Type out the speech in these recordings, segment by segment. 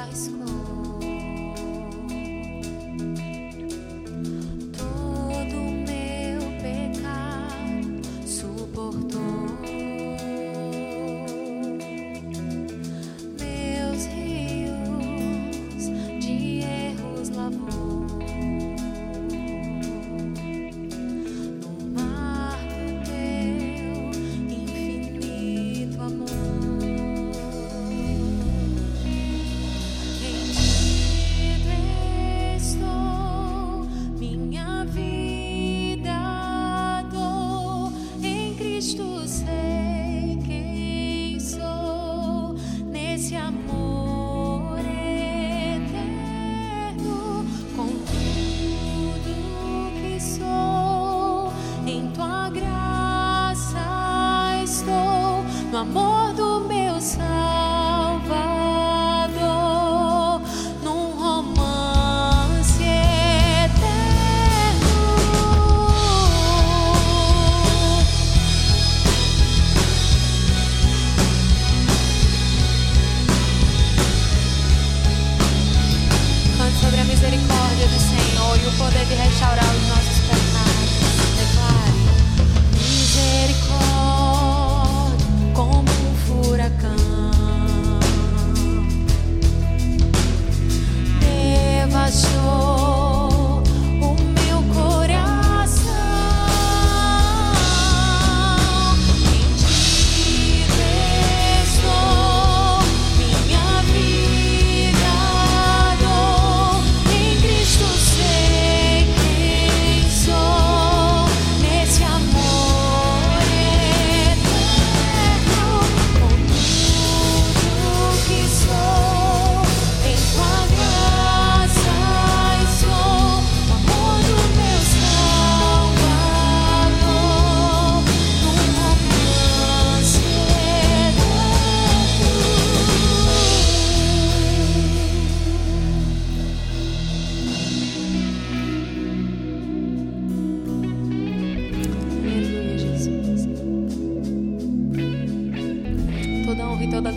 high school. amor do meu Salvador, num romance eterno. Cante sobre a misericórdia do Senhor e o poder de restaurar os nossos.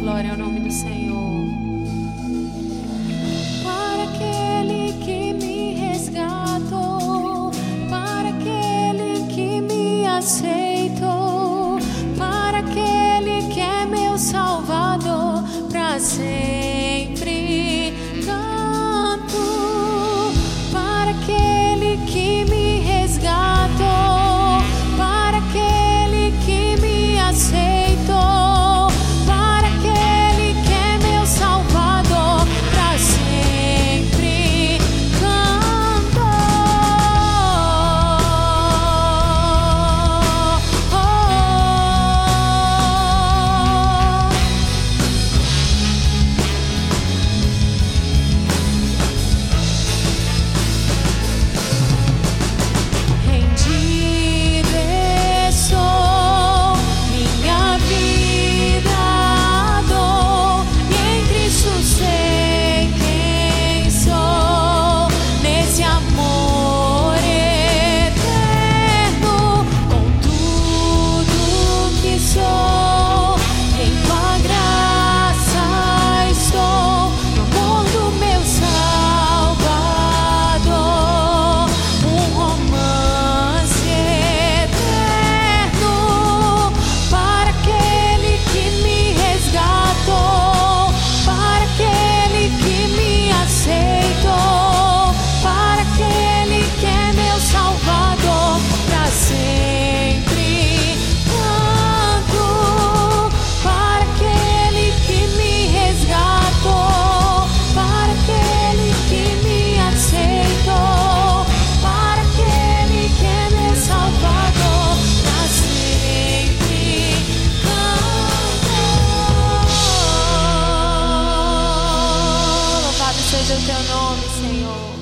Glória ao nome do Senhor. Señor.